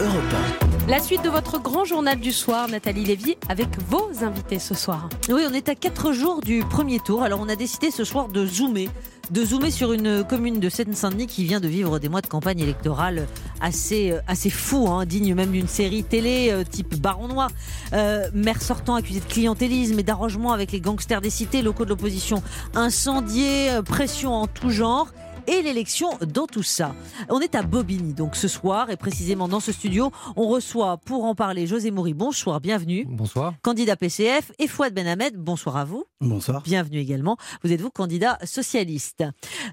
Europe La suite de votre grand journal du soir, Nathalie Lévy, avec vos invités ce soir. Oui, on est à 4 jours du premier tour, alors on a décidé ce soir de zoomer de zoomer sur une commune de Seine-Saint-Denis qui vient de vivre des mois de campagne électorale assez, euh, assez fous, hein, digne même d'une série télé euh, type Baron Noir. Euh, maire sortant accusé de clientélisme et d'arrangement avec les gangsters des cités, locaux de l'opposition incendiés, pression en tout genre et l'élection dans tout ça. On est à Bobigny donc ce soir et précisément dans ce studio, on reçoit pour en parler José Moury. Bonsoir, bienvenue. Bonsoir. Candidat PCF et Fouad Benhamed. Bonsoir à vous. Bonsoir. Bienvenue également. Vous êtes vous candidat socialiste.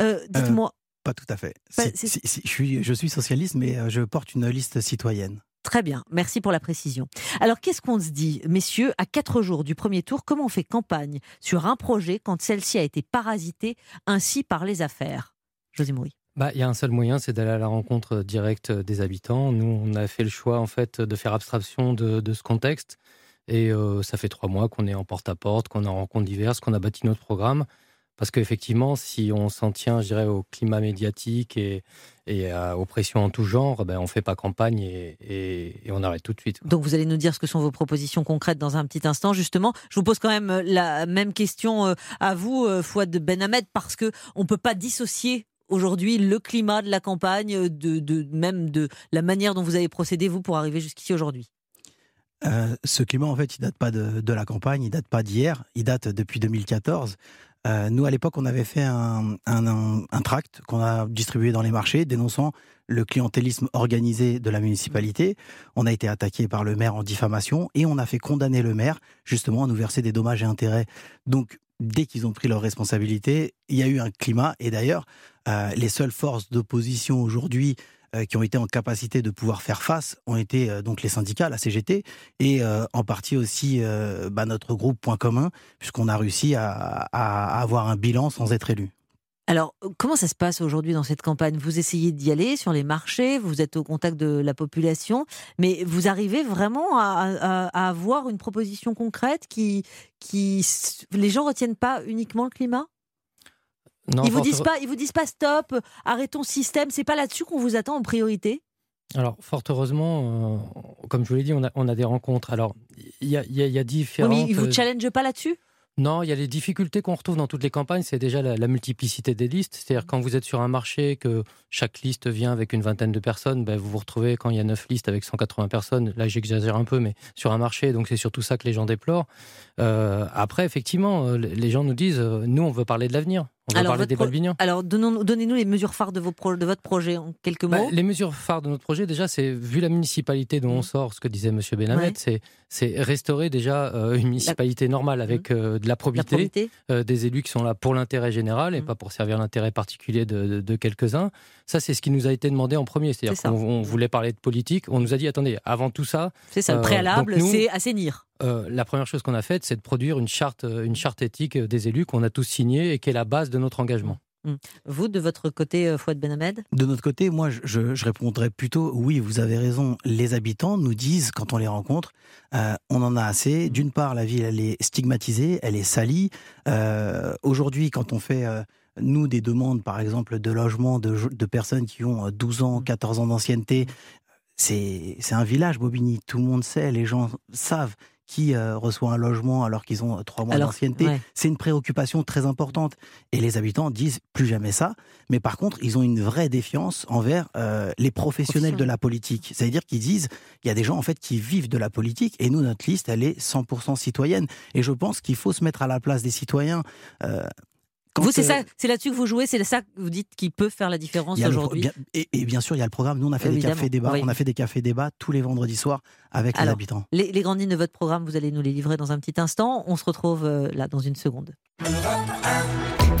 Euh, dites-moi. Euh, pas tout à fait. je, suis, je suis socialiste, mais euh, je porte une liste citoyenne. Très bien, merci pour la précision. Alors qu'est-ce qu'on se dit, messieurs, à quatre jours du premier tour, comment on fait campagne sur un projet quand celle-ci a été parasitée ainsi par les affaires? José Moury bah, il y a un seul moyen, c'est d'aller à la rencontre directe des habitants. Nous, on a fait le choix en fait de faire abstraction de, ce contexte. Et euh, ça fait trois mois qu'on est en porte-à-porte, qu'on est en rencontres diverses, qu'on a bâti notre programme. Parce qu'effectivement, si on s'en tient, je dirais, au climat médiatique et, aux pressions en tout genre, ben, on ne fait pas campagne et, on arrête tout de suite. Donc vous allez nous dire ce que sont vos propositions concrètes dans un petit instant. Justement, je vous pose quand même la même question euh, à vous, euh, Fouad Ben Ahmed, parce qu'on ne peut pas dissocier aujourd'hui le climat de la campagne, de, même de la manière dont vous avez procédé, vous, pour arriver jusqu'ici aujourd'hui? Euh, ce climat, en fait, il date pas de, la campagne, il date pas d'hier, il date depuis 2014. Euh, nous, à l'époque, on avait fait un, tract qu'on a distribué dans les marchés dénonçant le clientélisme organisé de la municipalité. On a été attaqué par le maire en diffamation et on a fait condamner le maire justement à nous verser des dommages et intérêts. Donc, dès qu'ils ont pris leurs responsabilités, il y a eu un climat. Et d'ailleurs, euh, les seules forces d'opposition aujourd'hui euh, qui ont été en capacité de pouvoir faire face ont été euh, donc les syndicats, la CGT, et en partie aussi bah, notre groupe Point commun, puisqu'on a réussi à, avoir un bilan sans être élu. Alors, comment ça se passe aujourd'hui dans cette campagne? Vous essayez d'y aller sur les marchés, vous êtes au contact de la population, mais vous arrivez vraiment à, avoir une proposition concrète qui, qui... Les gens retiennent pas uniquement le climat? Non, ils vous disent pas, ils vous disent pas stop, arrêtons ce système. C'est pas là-dessus qu'on vous attend en priorité? Alors, fort heureusement, euh, comme je vous l'ai dit, on a, on a, des rencontres. Alors, il y a, y a, différentes. mais ils vous challenge pas là-dessus? Non, il y a les difficultés qu'on retrouve dans toutes les campagnes, c'est déjà la, multiplicité des listes. C'est-à-dire quand vous êtes sur un marché, que chaque liste vient avec une vingtaine de personnes, ben vous vous retrouvez quand il y a neuf listes avec 180 personnes. Là, j'exagère un peu, mais sur un marché, donc c'est surtout ça que les gens déplorent. Euh, après, effectivement, euh, les gens nous disent, euh, nous, on veut parler de l'avenir. On alors, parler des Alors, donnez-nous les mesures phares de, vos de votre projet en quelques bah, mots. les mesures phares de notre projet, déjà, c'est vu la municipalité dont on mmh. sort, ce que disait M. Benhamet, c'est restaurer déjà une municipalité normale avec mmh. de la probité, des élus qui sont là pour l'intérêt général et mmh. pas pour servir l'intérêt particulier de, de quelques-uns. Ça, c'est ce qui nous a été demandé en premier. C'est-à-dire qu'on voulait parler de politique. On nous a dit, attendez, avant tout ça. C'est ça, le préalable, c'est assainir. Euh, la première chose qu'on a faite, c'est de produire une charte, euh, une charte éthique des élus qu'on a tous signée et qui est la base de notre engagement. Mmh. Vous, de votre côté, euh, Fouad Benhamed De notre côté, moi, je, répondrais plutôt oui, vous avez raison. Les habitants nous disent, quand on les rencontre, on en a assez. D'une part, la ville, elle est stigmatisée, elle est salie. Aujourd'hui, quand on fait nous, des demandes, par exemple, de logement de, de, personnes qui ont 12 ans, 14 ans d'ancienneté, c'est un village, Bobigny. Tout le monde sait, les gens savent qui euh, reçoit un logement alors qu'ils ont euh, trois mois d'ancienneté. C'est une préoccupation très importante. Et les habitants disent plus jamais ça. Mais par contre, ils ont une vraie défiance envers euh, les professionnels de la politique. C'est-à-dire qu'ils disent, il y a des gens en fait qui vivent de la politique et nous, notre liste, elle est 100% citoyenne. Et je pense qu'il faut se mettre à la place des citoyens vous, c'est ça, c'est là-dessus que vous jouez, c'est ça que vous dites qui peut faire la différence aujourd'hui. Et, bien sûr, il y a le programme. Nous, on a fait des cafés débats. On a fait des cafés débats tous les vendredis soirs avec les habitants. Les, les, grandes lignes de votre programme, vous allez nous les livrer dans un petit instant. On se retrouve euh, là dans une seconde.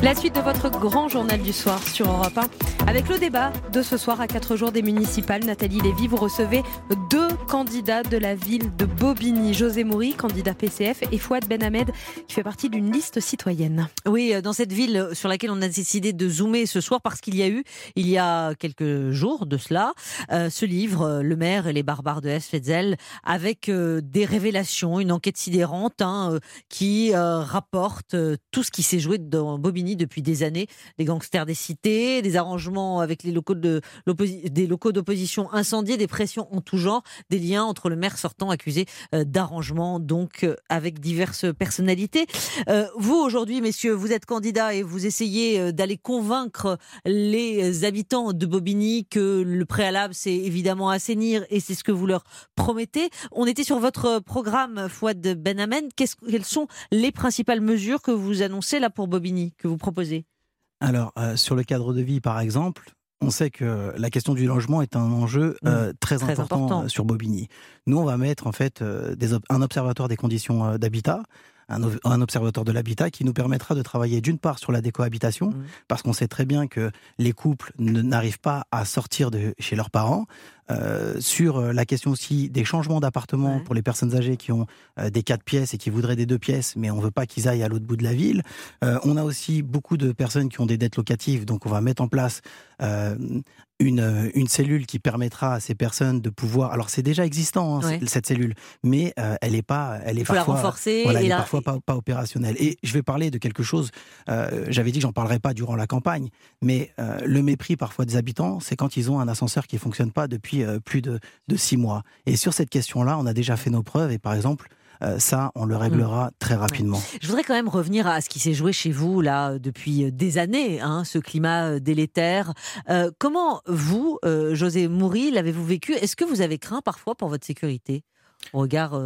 La suite de votre grand journal du soir sur Europe 1. Avec le débat de ce soir à 4 jours des municipales, Nathalie Lévy, vous recevez deux candidats de la ville de Bobigny. José Moury, candidat PCF, et Fouad Benhamed, qui fait partie d'une liste citoyenne. Oui, euh, dans cette ville sur laquelle on a décidé de zoomer ce soir parce qu'il y a eu, il y a quelques jours de cela, euh, ce livre, euh, Le maire et les barbares de Esfetzel, avec des révélations, une enquête sidérante hein, qui rapporte tout ce qui s'est joué dans Bobigny Depuis des années. Les gangsters des cités, des arrangements avec les locaux de des locaux d'opposition incendiés, des pressions en tout genre, des liens entre le maire sortant accusé euh, d'arrangement, donc euh, avec diverses personnalités. Euh, vous aujourd'hui, messieurs, vous êtes candidat et vous essayez d'aller convaincre les habitants de Bobigny que le préalable, c'est évidemment assainir et c'est ce que vous leur promettez. On était sur votre programme, Fouad Benhamen. quelles sont les principales mesures que vous annoncez là pour Bobigny, que vous proposez alors, sur le cadre de vie, par exemple, on sait que la question du logement est un enjeu mmh. euh, très, important, sur Bobigny. Nous, on va mettre en fait euh, un observatoire des conditions euh, d'habitat un, observatoire de l'habitat qui nous permettra de travailler d'une part sur la décohabitation, mmh. parce qu'on sait très bien que les couples n'arrivent pas à sortir de chez leurs parents, euh, sur euh, la question aussi des changements d'appartement pour les personnes âgées qui ont euh, des quatre pièces et qui voudraient des deux pièces, mais on veut pas qu'ils aillent à l'autre bout de la ville. on a aussi beaucoup de personnes qui ont des dettes locatives, donc on va mettre en place une, une, cellule qui permettra à ces personnes de pouvoir. Alors c'est déjà existant hein, cette cellule, mais elle est pas, elle est parfois, renforcer. elle est parfois pas, pas, opérationnelle. Et je vais parler de quelque chose. J'avais dit que j'en parlerai pas durant la campagne, mais le mépris parfois des habitants, c'est quand ils ont un ascenseur qui fonctionne pas depuis euh, plus de, six mois. Et sur cette question-là, on a déjà fait nos preuves et par exemple, euh, ça, on le réglera mm. très rapidement. Je voudrais quand même revenir à ce qui s'est joué chez vous là depuis des années, hein, ce climat euh, délétère. comment vous, José Moury, l'avez-vous vécu? Est-ce que vous avez craint parfois pour votre sécurité au regard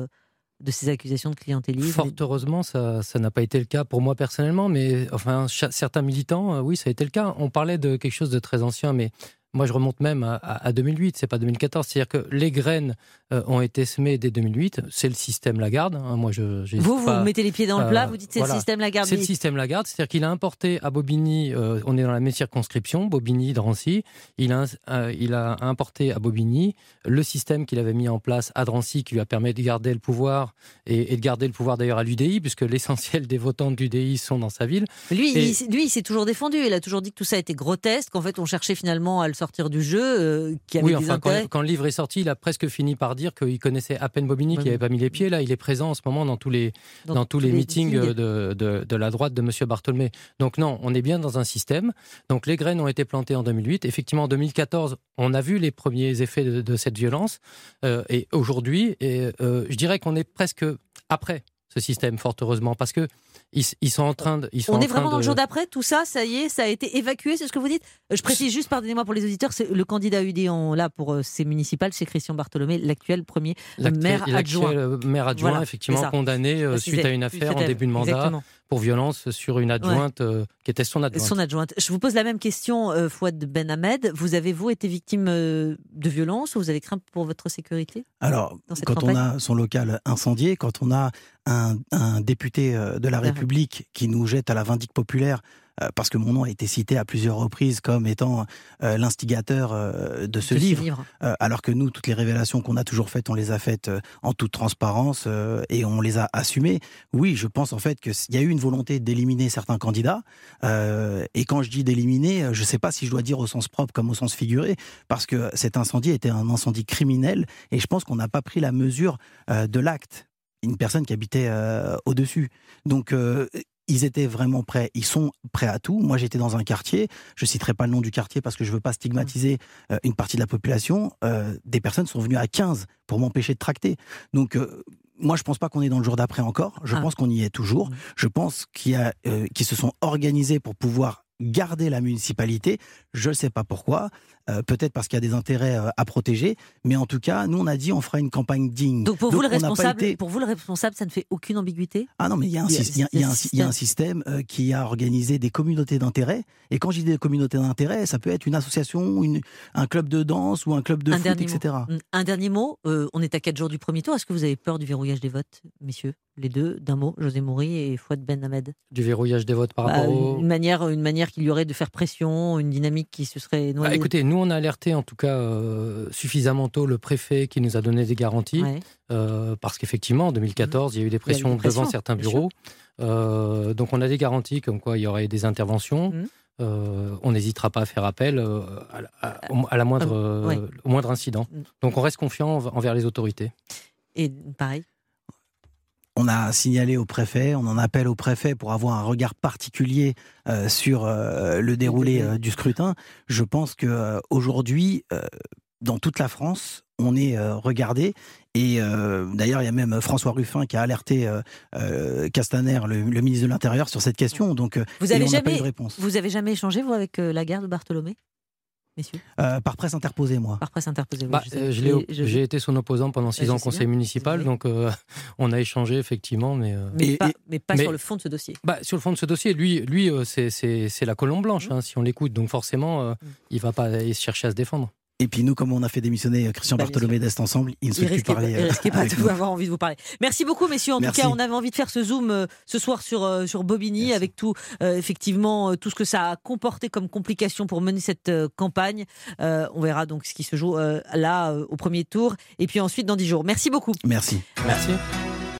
de ces accusations de clientélisme? Fort heureusement, ça n'a pas été le cas pour moi personnellement, mais enfin certains militants, oui, ça a été le cas. On parlait de quelque chose de très ancien, mais moi, je remonte même à, à 2008, c'est pas 2014. C'est-à-dire que les graines euh, ont été semées dès 2008. C'est le système Lagarde. Hein. Moi, je, vous, vous mettez les pieds dans le plat, vous dites c'est le système Lagarde. C'est le système Lagarde, c'est-à-dire qu'il a importé à Bobigny, euh, on est dans la même circonscription, Bobigny, Drancy. Il a, euh, il a importé à Bobigny le système qu'il avait mis en place à Drancy, qui lui a permis de garder le pouvoir et, de garder le pouvoir d'ailleurs à l'UDI, puisque l'essentiel des votants de l'UDI sont dans sa ville. Lui, il, lui, il s'est toujours défendu. Il a toujours dit que tout ça était grotesque, qu'en fait, on cherchait finalement à le sortir sortir du jeu euh, qui avait oui, enfin, quand, le livre est sorti, il a presque fini par dire qu'il connaissait à peine Bobigny, qui n'avait pas mis les pieds. Là, il est présent en ce moment dans tous les, dans, tous les, meetings, De, de, la droite de M. Bartholmé. Donc non, on est bien dans un système. Donc les graines ont été plantées en 2008. Effectivement, en 2014, on a vu les premiers effets de, cette violence. Euh, et aujourd'hui, et, euh, je dirais qu'on est presque après ce système, fort heureusement, parce que ils, sont en train de. Ils sont On est vraiment dans le jour d'après, tout ça, ça y est, ça a été évacué, c'est ce que vous dites? Je précise juste, pardonnez-moi pour les auditeurs, c'est le candidat UD en, là pour euh, ces municipales, c'est Christian Bartholomé, l'actuel premier maire adjoint. Euh, maire adjoint, effectivement, condamné euh, suite à une affaire en début de mandat pour violence sur une adjointe qui était son adjointe. Son adjointe. Je vous pose la même question, Fouad Ben Ahmed. Vous avez, vous, été victime de violence ou vous avez craint pour votre sécurité Alors, quand on a son local incendié, quand on a un, un député de la République qui nous jette à la vindicte populaire euh, parce que mon nom a été cité à plusieurs reprises comme étant euh, l'instigateur euh, de ce livre, alors que nous, toutes les révélations qu'on a toujours faites, on les a faites en toute transparence et on les a assumées. Oui, je pense en fait qu'il y a eu une volonté d'éliminer certains candidats, et quand je dis d'éliminer, je ne sais pas si je dois dire au sens propre comme au sens figuré, parce que cet incendie était un incendie criminel, et je pense qu'on n'a pas pris la mesure de l'acte une personne qui habitait au-dessus. Donc, ils étaient vraiment prêts, ils sont prêts à tout. Moi, j'étais dans un quartier, je citerai pas le nom du quartier parce que je veux pas stigmatiser euh, une partie de la population. Euh, des personnes sont venues à 15 pour m'empêcher de tracter. Donc, euh, moi, je pense pas qu'on est dans le jour d'après encore. Je ah. pense qu'on y est toujours. Mmh. Je pense qu'il y a, qui se sont organisés pour pouvoir garder la municipalité. Je ne sais pas pourquoi. Euh, peut-être parce qu'il y a des intérêts euh, à protéger, mais en tout cas, nous on a dit on fera une campagne digne. Donc pour vous le responsable, pour vous le responsable, ça ne fait aucune ambiguïté? Ah non, mais il y a un, y a un système euh, qui a organisé des communautés d'intérêt. Et quand je dis des communautés d'intérêt, ça peut être une association, une, un club de danse ou un club de foot, etc. Un dernier mot. on est à quatre jours du premier tour. Est-ce que vous avez peur du verrouillage des votes, messieurs? Les deux, d'un mot, José Moury et Fouad Ben Ahmed Du verrouillage des votes par bah, rapport Une manière, une manière qu'il y aurait de faire pression, une dynamique qui se serait noyée. Bah, écoutez, nous on a alerté en tout cas euh, suffisamment tôt le préfet qui nous a donné des garanties, euh, parce qu'effectivement en 2014 il y a eu des pressions, devant certains bureaux. Euh, donc on a des garanties comme quoi il y aurait des interventions. Mmh. on n'hésitera pas à faire appel à, la moindre, au moindre incident. Mmh. Donc on reste confiant envers les autorités. Et pareil on a signalé au préfet, on en appelle au préfet pour avoir un regard particulier sur le déroulé du scrutin. Je pense que aujourd'hui, dans toute la France, on est regardé. Et d'ailleurs, il y a même François Ruffin qui a alerté Castaner, le, ministre de l'Intérieur, sur cette question. Donc, vous avez jamais, réponse. Vous avez jamais échangé vous avec la garde Euh, par presse interposée, moi. Par presse interposée, bah, euh, J'ai été son opposant pendant six ans au conseil municipal, donc euh, on a échangé effectivement, mais. Mais, pas, sur le fond de ce dossier. Bah, sur le fond de ce dossier, lui, lui c'est la colombe blanche, mmh. hein, si on l'écoute, donc forcément, mmh. il va pas chercher à se défendre. Et puis nous, comme on a fait démissionner Christian bah, Bartholomé d'Est ensemble, il ne se plus parler. Il risquait pas de avoir envie de vous parler. Merci beaucoup, messieurs. En tout cas, on avait envie de faire ce zoom euh, ce soir sur, euh, sur Bobigny, avec tout, euh, effectivement, tout ce que ça a comporté comme complication pour mener cette campagne. on verra donc ce qui se joue là au premier tour, et puis ensuite dans dix jours. Merci beaucoup. Merci. Merci.